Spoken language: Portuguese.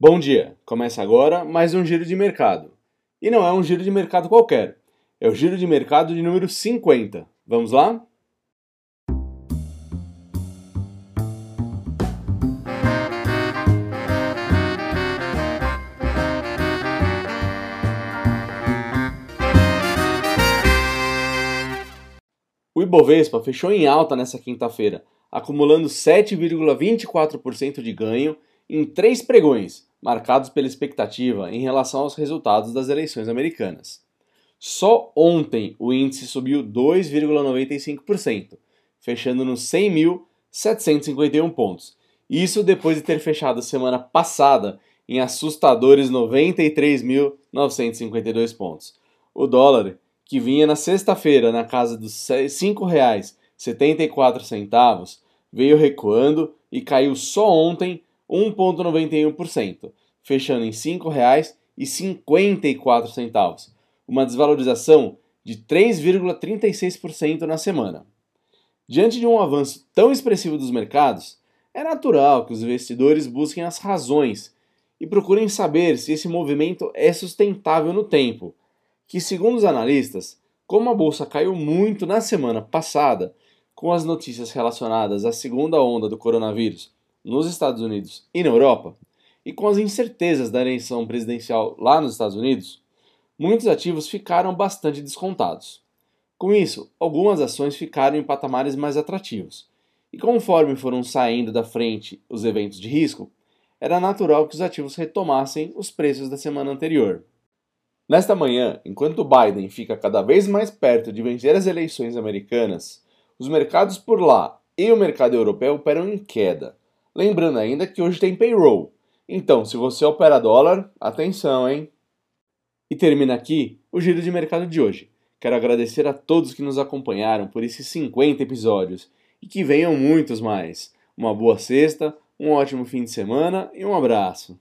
Bom dia! Começa agora mais um giro de mercado. E não é um giro de mercado qualquer, é o giro de mercado de número 50. Vamos lá? O Ibovespa fechou em alta nesta quinta-feira, acumulando 7,24% de ganho em três pregões, marcados pela expectativa em relação aos resultados das eleições americanas. Só ontem o índice subiu 2,95%, fechando nos 100.751 pontos. Isso depois de ter fechado a semana passada em assustadores 93.952 pontos. O dólar, que vinha na sexta-feira na casa dos R$ 5,74, veio recuando e caiu só ontem 1,91%, fechando em R$ 5,54, uma desvalorização de 3,36% na semana. Diante de um avanço tão expressivo dos mercados, é natural que os investidores busquem as razões e procurem saber se esse movimento é sustentável no tempo, que, segundo os analistas, como a bolsa caiu muito na semana passada, com as notícias relacionadas à segunda onda do coronavírus nos Estados Unidos e na Europa, e com as incertezas da eleição presidencial lá nos Estados Unidos, muitos ativos ficaram bastante descontados. Com isso, algumas ações ficaram em patamares mais atrativos, e conforme foram saindo da frente os eventos de risco, era natural que os ativos retomassem os preços da semana anterior. Nesta manhã, enquanto Biden fica cada vez mais perto de vencer as eleições americanas, os mercados por lá e o mercado europeu operam em queda, Lembrando ainda que hoje tem payroll. Então, se você opera dólar, atenção, hein? E termina aqui o giro de mercado de hoje. Quero agradecer a todos que nos acompanharam por esses 50 episódios e que venham muitos mais. Uma boa sexta, um ótimo fim de semana e um abraço.